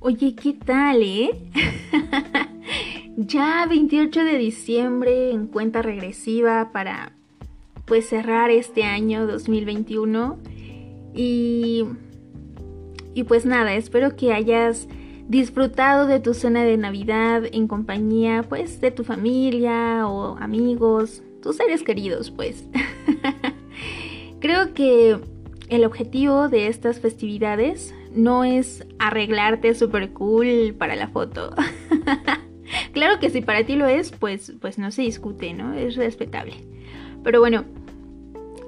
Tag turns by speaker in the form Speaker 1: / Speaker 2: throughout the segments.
Speaker 1: Oye, ¿qué tal, eh? ya 28 de diciembre en cuenta regresiva para pues cerrar este año 2021 y y pues nada, espero que hayas disfrutado de tu cena de Navidad en compañía pues de tu familia o amigos, tus seres queridos pues. Creo que el objetivo de estas festividades no es arreglarte super cool para la foto. claro que si para ti lo es, pues, pues no se discute, ¿no? Es respetable. Pero bueno,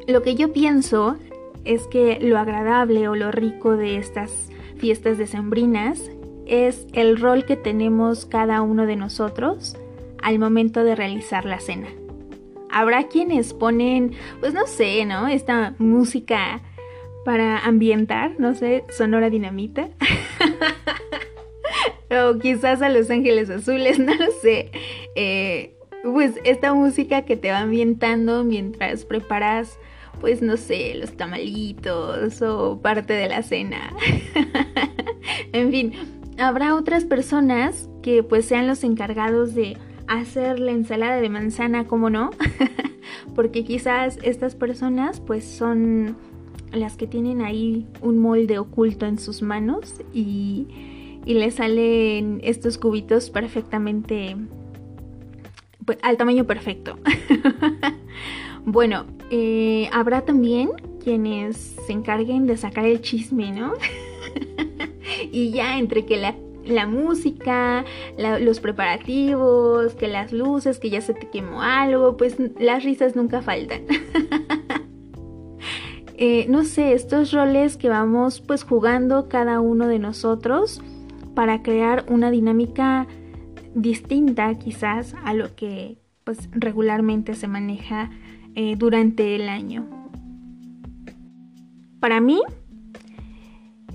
Speaker 1: lo que yo pienso es que lo agradable o lo rico de estas fiestas decembrinas es el rol que tenemos cada uno de nosotros al momento de realizar la cena. Habrá quienes ponen, pues no sé, ¿no? Esta música para ambientar, no sé, Sonora Dinamita. o quizás a Los Ángeles Azules, no lo sé. Eh, pues esta música que te va ambientando mientras preparas, pues no sé, los tamalitos o parte de la cena. en fin, habrá otras personas que pues sean los encargados de hacer la ensalada de manzana, como no? Porque quizás estas personas pues son las que tienen ahí un molde oculto en sus manos y, y le salen estos cubitos perfectamente pues, al tamaño perfecto. bueno, eh, habrá también quienes se encarguen de sacar el chisme, ¿no? y ya entre que la, la música, los preparativos, que las luces, que ya se te quemó algo, pues las risas nunca faltan. Eh, no sé, estos roles que vamos pues jugando cada uno de nosotros para crear una dinámica distinta quizás a lo que pues regularmente se maneja eh, durante el año. Para mí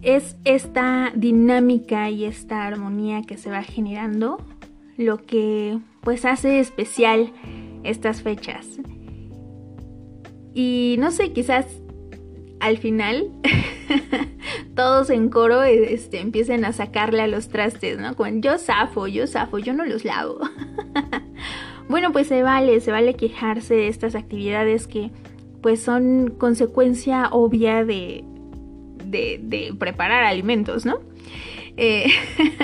Speaker 1: es esta dinámica y esta armonía que se va generando lo que pues hace especial estas fechas. Y no sé, quizás al final todos en coro este, empiecen a sacarle a los trastes, ¿no? Con yo zafo, yo zafo, yo no los lavo. bueno, pues se vale, se vale quejarse de estas actividades que pues son consecuencia obvia de, de, preparar alimentos, ¿no? Eh,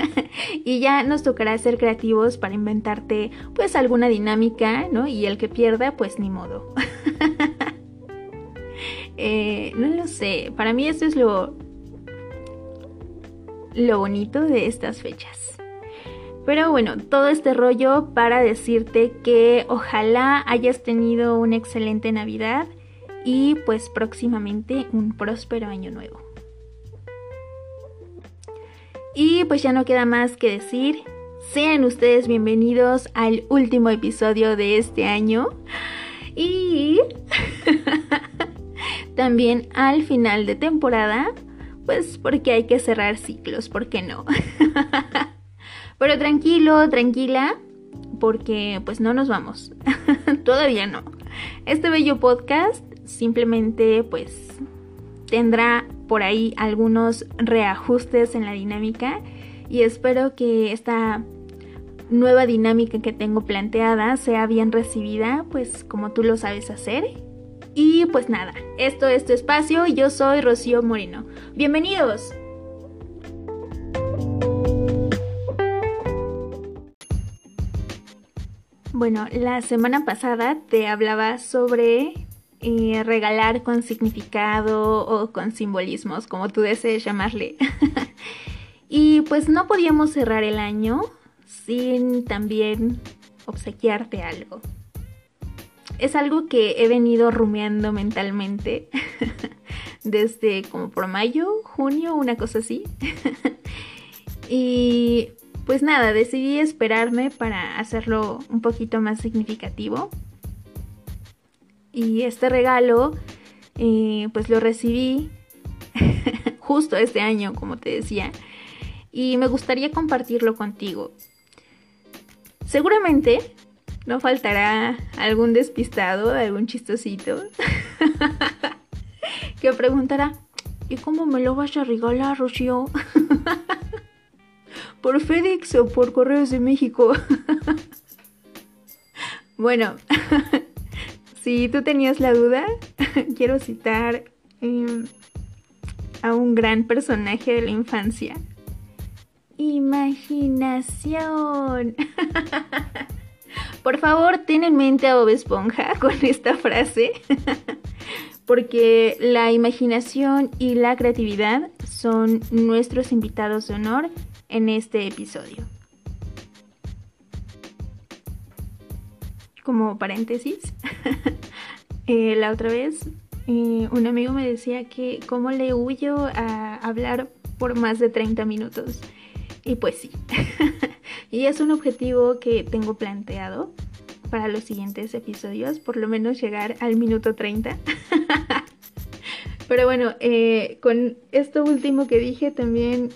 Speaker 1: y ya nos tocará ser creativos para inventarte pues alguna dinámica, ¿no? Y el que pierda, pues ni modo. No lo sé, para mí eso es lo, lo bonito de estas fechas. Pero bueno, todo este rollo para decirte que ojalá hayas tenido una excelente Navidad y pues próximamente un próspero año nuevo. Y pues ya no queda más que decir, sean ustedes bienvenidos al último episodio de este año y también al final de temporada, pues porque hay que cerrar ciclos, ¿por qué no? Pero tranquilo, tranquila, porque pues no nos vamos. Todavía no. Este bello podcast simplemente pues tendrá por ahí algunos reajustes en la dinámica y espero que esta nueva dinámica que tengo planteada sea bien recibida, pues como tú lo sabes hacer y pues nada, esto es tu espacio yo soy Rocío Moreno. Bienvenidos. Bueno, la semana pasada te hablaba sobre eh, regalar con significado o con simbolismos, como tú desees llamarle. y pues no podíamos cerrar el año sin también obsequiarte algo es algo que he venido rumiando mentalmente desde como por mayo, junio, una cosa así. y pues nada, decidí esperarme para hacerlo un poquito más significativo. Y este regalo, eh, pues lo recibí justo este año, como te decía. Y me gustaría compartirlo contigo. Seguramente no faltará algún despistado, algún chistosito que preguntará, ¿y cómo me lo vas a regalar, Rocío? por FedEx o por Correos de México. bueno, si tú tenías la duda, quiero citar em, a un gran personaje de la infancia. Imaginación. Por favor, ten en mente a Bob Esponja con esta frase, porque la imaginación y la creatividad son nuestros invitados de honor en este episodio. Como paréntesis, eh, la otra vez eh, un amigo me decía que cómo le huyo a hablar por más de 30 minutos. Y pues sí, y es un objetivo que tengo planteado para los siguientes episodios, por lo menos llegar al minuto 30. Pero bueno, eh, con esto último que dije también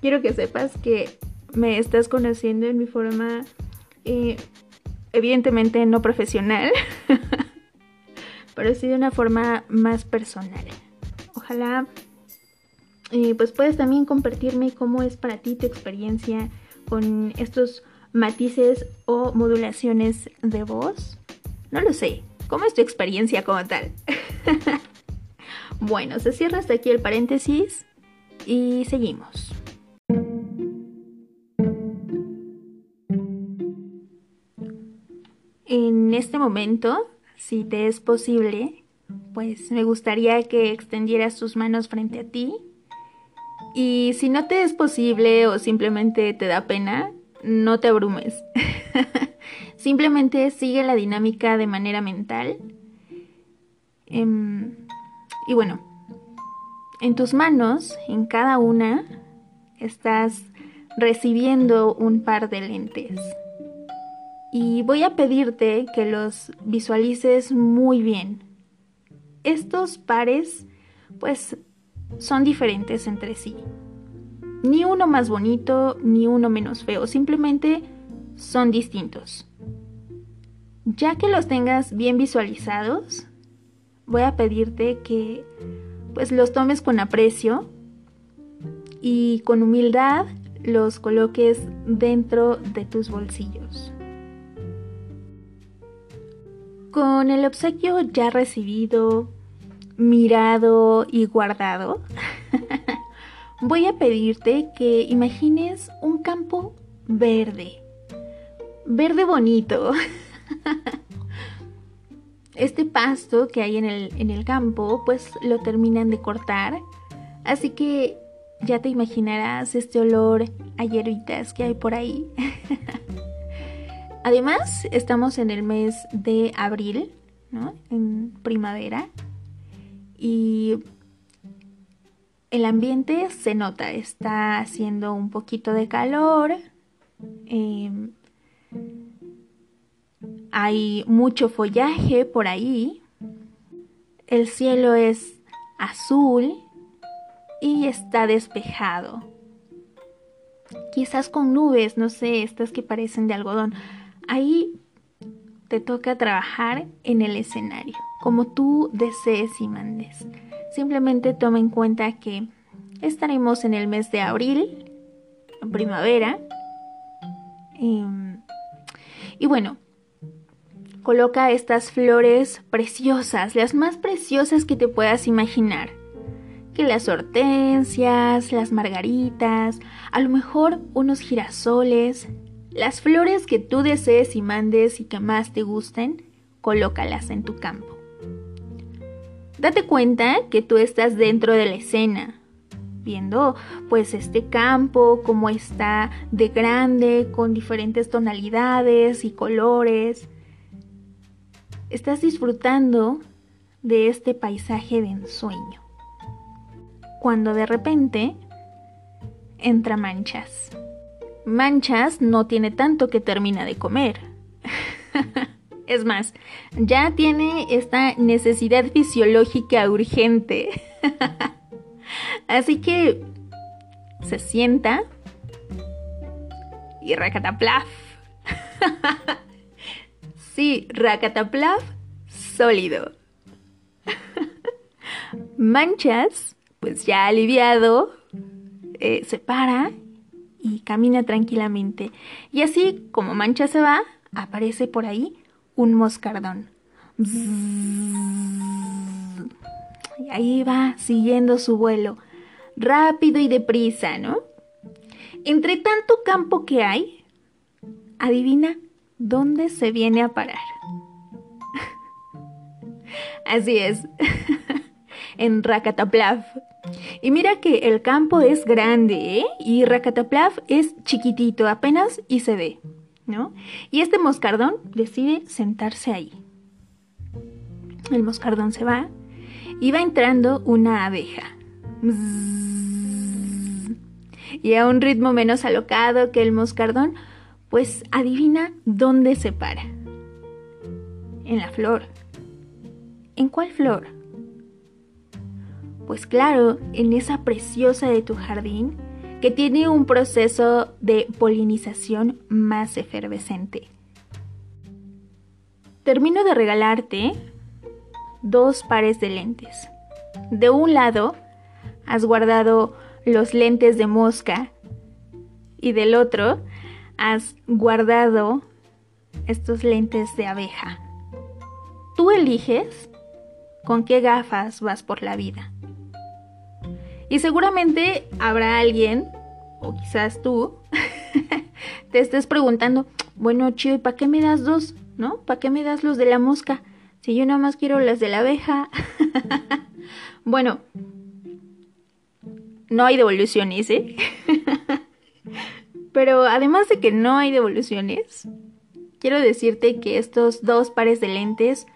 Speaker 1: quiero que sepas que me estás conociendo en mi forma, eh, evidentemente no profesional, pero sí de una forma más personal. Ojalá pues puedes también compartirme cómo es para ti tu experiencia con estos matices o modulaciones de voz. No lo sé. ¿Cómo es tu experiencia como tal? bueno, se cierra hasta aquí el paréntesis y seguimos. En este momento, si te es posible, pues me gustaría que extendieras tus manos frente a ti. Y si no te es posible o simplemente te da pena, no te abrumes. simplemente sigue la dinámica de manera mental. Em, y bueno, en tus manos, en cada una, estás recibiendo un par de lentes y voy a pedirte que los visualices muy bien. Estos pares pues son diferentes entre sí. Ni uno más bonito ni uno menos feo, simplemente son distintos. Ya que los tengas bien visualizados, voy a pedirte que pues los tomes con aprecio y con humildad los coloques dentro de tus bolsillos. Con el obsequio ya recibido, mirado y guardado, voy a pedirte que imagines un campo verde. Verde bonito. Este pasto que hay en el, en el campo, pues lo terminan de cortar. Así que ya te imaginarás este olor a hierbitas que hay por ahí. Además, estamos en el mes de abril, ¿no? En primavera. Y el ambiente se nota, está haciendo un poquito de calor. Em, hay mucho follaje por ahí. El cielo es azul y está despejado. Quizás con nubes, no sé, estas que parecen de algodón ahí te toca trabajar en el escenario, como tú desees y mandes. Simplemente toma en cuenta que estaremos en el mes de abril, primavera. Em, y bueno, coloca estas flores preciosas, las más preciosas que te puedas imaginar. Que las hortensias, las margaritas, a lo mejor unos girasoles, las flores que tú desees y mandes y que más te gusten, colócalas en tu campo. Date cuenta que tú estás dentro de la escena, viendo pues este campo, cómo está de grande, con diferentes tonalidades y colores. Estás disfrutando de este paisaje de ensueño. Cuando de repente entra manchas. Manchas no tiene tanto que termina de comer. es más, ya tiene esta necesidad fisiológica urgente. Así que se sienta y racataplaf. sí, racataplaf sólido. Manchas, pues ya aliviado, eh, se para y camina tranquilamente. Y así como Mancha se va, aparece por ahí un moscardón. Y ahí va siguiendo su vuelo, rápido y deprisa, ¿no? Entre tanto campo que hay, adivina dónde se viene a parar. Así es, en Rakataplav. Y mira que el campo es grande, ¿eh? Y Rakataplav es chiquitito, apenas y se ve, ¿no? Y este moscardón decide sentarse ahí. El moscardón se va y va entrando una abeja. Y a un ritmo menos alocado que el moscardón, pues adivina dónde se para. En la flor. ¿En cuál flor? Pues claro, en esa preciosa de tu jardín que tiene un proceso de polinización más efervescente. Termino de regalarte dos pares de lentes. De un lado has guardado los lentes de mosca y del otro has guardado estos lentes de abeja. Tú eliges con qué gafas vas por la vida. Y seguramente habrá alguien, o quizás tú, te estés preguntando, bueno, chido, ¿y para qué me das dos? ¿No? ¿Para qué me das los de la mosca? Si yo nada más quiero las de la abeja. bueno, no hay devoluciones, ¿eh? Pero además de que no hay devoluciones, quiero decirte que estos dos pares de lentes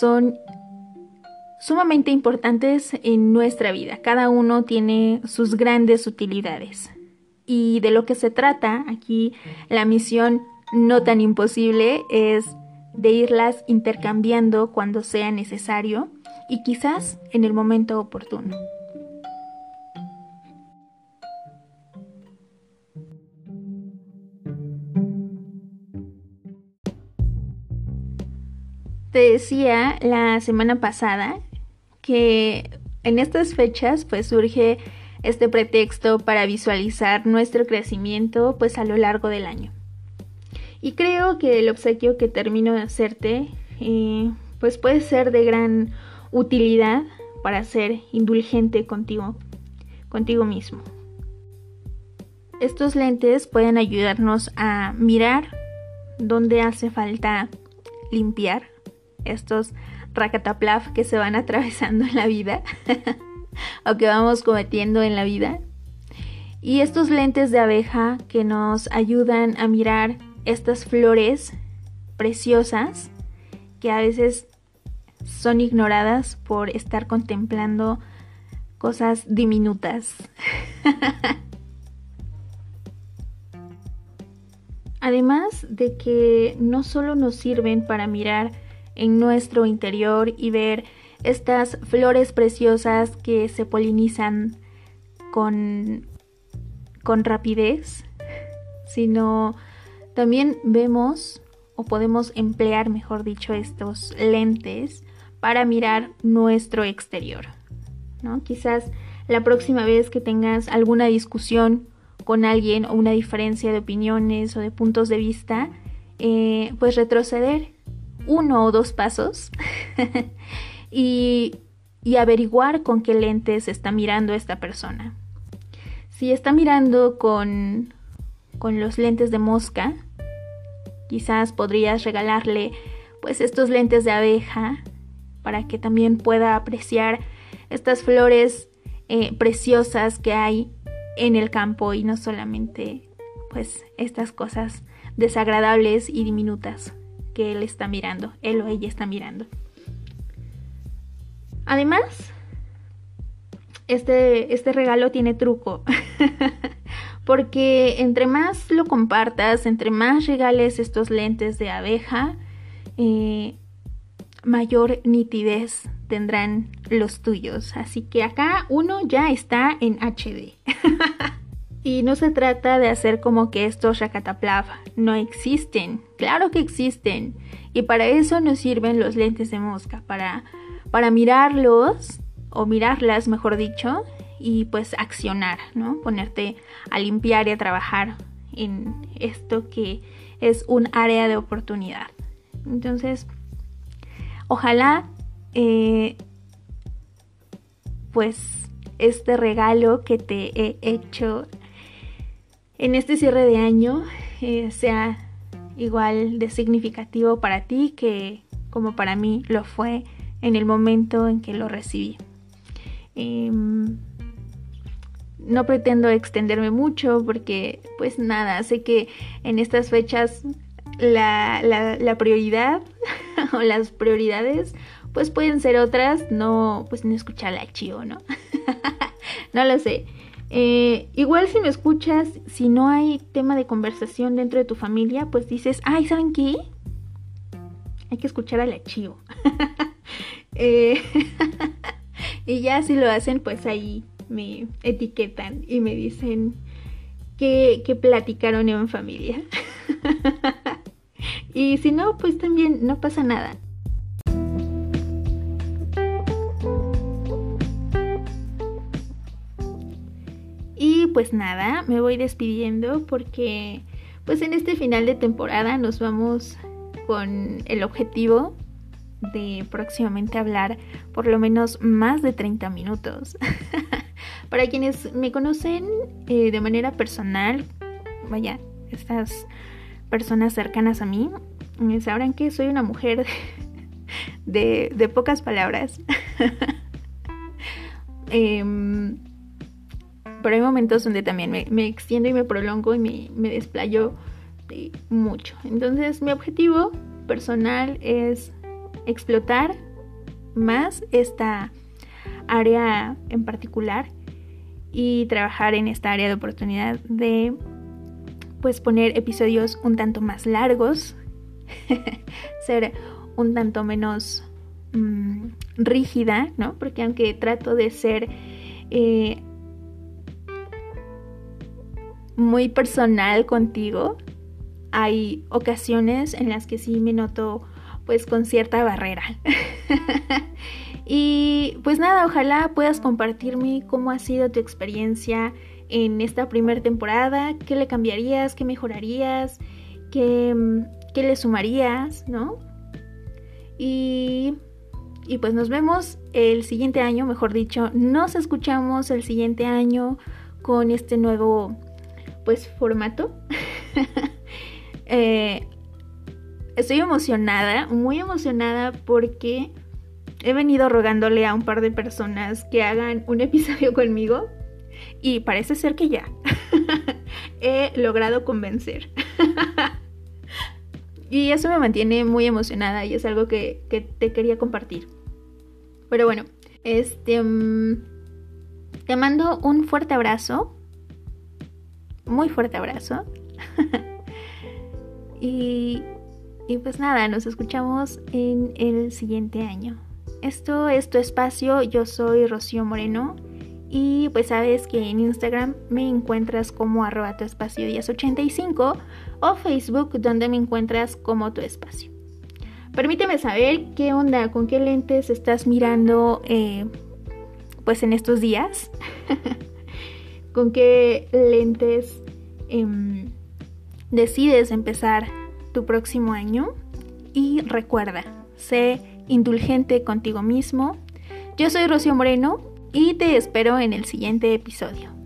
Speaker 1: son sumamente importantes en nuestra vida. Cada uno tiene sus grandes utilidades. Y de lo que se trata aquí, la misión no tan imposible es de irlas intercambiando cuando sea necesario y quizás en el momento oportuno. Te decía la semana pasada que en estas fechas pues surge este pretexto para visualizar nuestro crecimiento pues a lo largo del año. Y creo que el obsequio que termino de hacerte eh, pues puede ser de gran utilidad para ser indulgente contigo, contigo mismo. Estos lentes pueden ayudarnos a mirar dónde hace falta limpiar estos racataplaf que se van atravesando en la vida o que vamos cometiendo en la vida. Y estos lentes de abeja que nos ayudan a mirar estas flores preciosas que a veces son ignoradas por estar contemplando cosas diminutas. Además de que no solo nos sirven para mirar en nuestro interior y ver estas flores preciosas que se polinizan con, con rapidez, sino también vemos o podemos emplear, mejor dicho, estos lentes para mirar nuestro exterior. ¿no? Quizás la próxima vez que tengas alguna discusión con alguien o una diferencia de opiniones o de puntos de vista, eh, pues retroceder uno o dos pasos y, y averiguar con qué lentes está mirando esta persona. Si está mirando con con los lentes de mosca. Quizás podrías regalarle pues estos lentes de abeja para que también pueda apreciar estas flores eh, preciosas que hay en el campo y no solamente pues estas cosas desagradables y diminutas que él está mirando, él o ella está mirando. Además, este, este regalo tiene truco. porque entre más lo compartas, entre más regales estos lentes de abeja, eh, mayor nitidez tendrán los tuyos. Así que acá uno ya está en HD. y no se trata de hacer como que estos Rakataplav no existen. Claro que existen. Y para eso nos sirven los lentes de mosca, para, para mirarlos, o mirarlas mejor dicho, y pues accionar, ¿no? Ponerte a limpiar y a trabajar en esto que es un área de oportunidad. Entonces, ojalá eh, pues este regalo que te he hecho en este cierre de año eh, sea igual de significativo para ti que como para mí lo fue en el momento en que lo recibí. Em, no pretendo extenderme mucho porque pues nada, sé que en estas fechas la, la, prioridad o las prioridades pues pueden ser otras, no pues no escuchar la chivo, ¿no? no lo sé. Eh, igual si me escuchas, si no hay tema de conversación dentro de tu familia, pues dices, ay, ¿saben qué? Hay que escuchar al archivo. eh, y ya si lo hacen, pues ahí me etiquetan y me dicen que, que platicaron en familia. y si no, pues también no pasa nada. Pues nada, me voy despidiendo porque pues en este final de temporada nos vamos con el objetivo de próximamente hablar por lo menos más de 30 minutos. Para quienes me conocen eh, de manera personal, vaya, estas personas cercanas a mí, eh, sabrán que soy una mujer de, pocas palabras. Em, pero hay momentos donde también me, extiendo y me prolongo y me, me desplayo mucho. Entonces mi objetivo personal es explotar más esta área en particular y trabajar en esta área de oportunidad de pues poner episodios un tanto más largos, ser un tanto menos mm, rígida, ¿no? Porque aunque trato de ser eh, muy personal contigo. Hay ocasiones en las que sí me noto pues con cierta barrera. y pues nada, ojalá puedas compartirme cómo ha sido tu experiencia en esta primera temporada, qué le cambiarías, qué mejorarías, qué, qué le sumarías, ¿no? Y, y pues nos vemos el siguiente año, mejor dicho, nos escuchamos el siguiente año con este nuevo pues formato. Eh, estoy emocionada, muy emocionada porque he venido rogándole a un par de personas que hagan un episodio conmigo y parece ser que ya he logrado convencer. y eso me mantiene muy emocionada y es algo que, que te quería compartir. Pero bueno, este... Mm, te mando un fuerte abrazo muy fuerte abrazo. y, y pues nada, nos escuchamos en el siguiente año. Esto es tu espacio, yo soy Rocío Moreno y pues sabes que en Instagram me encuentras como arroba tu espacio 1085 o Facebook donde me encuentras como tu espacio. Permíteme saber qué onda, con qué lentes estás mirando eh, pues en estos días. con qué lentes em, decides empezar tu próximo año. Y recuerda, sé indulgente contigo mismo. Yo soy Rocío Moreno y te espero en el siguiente episodio.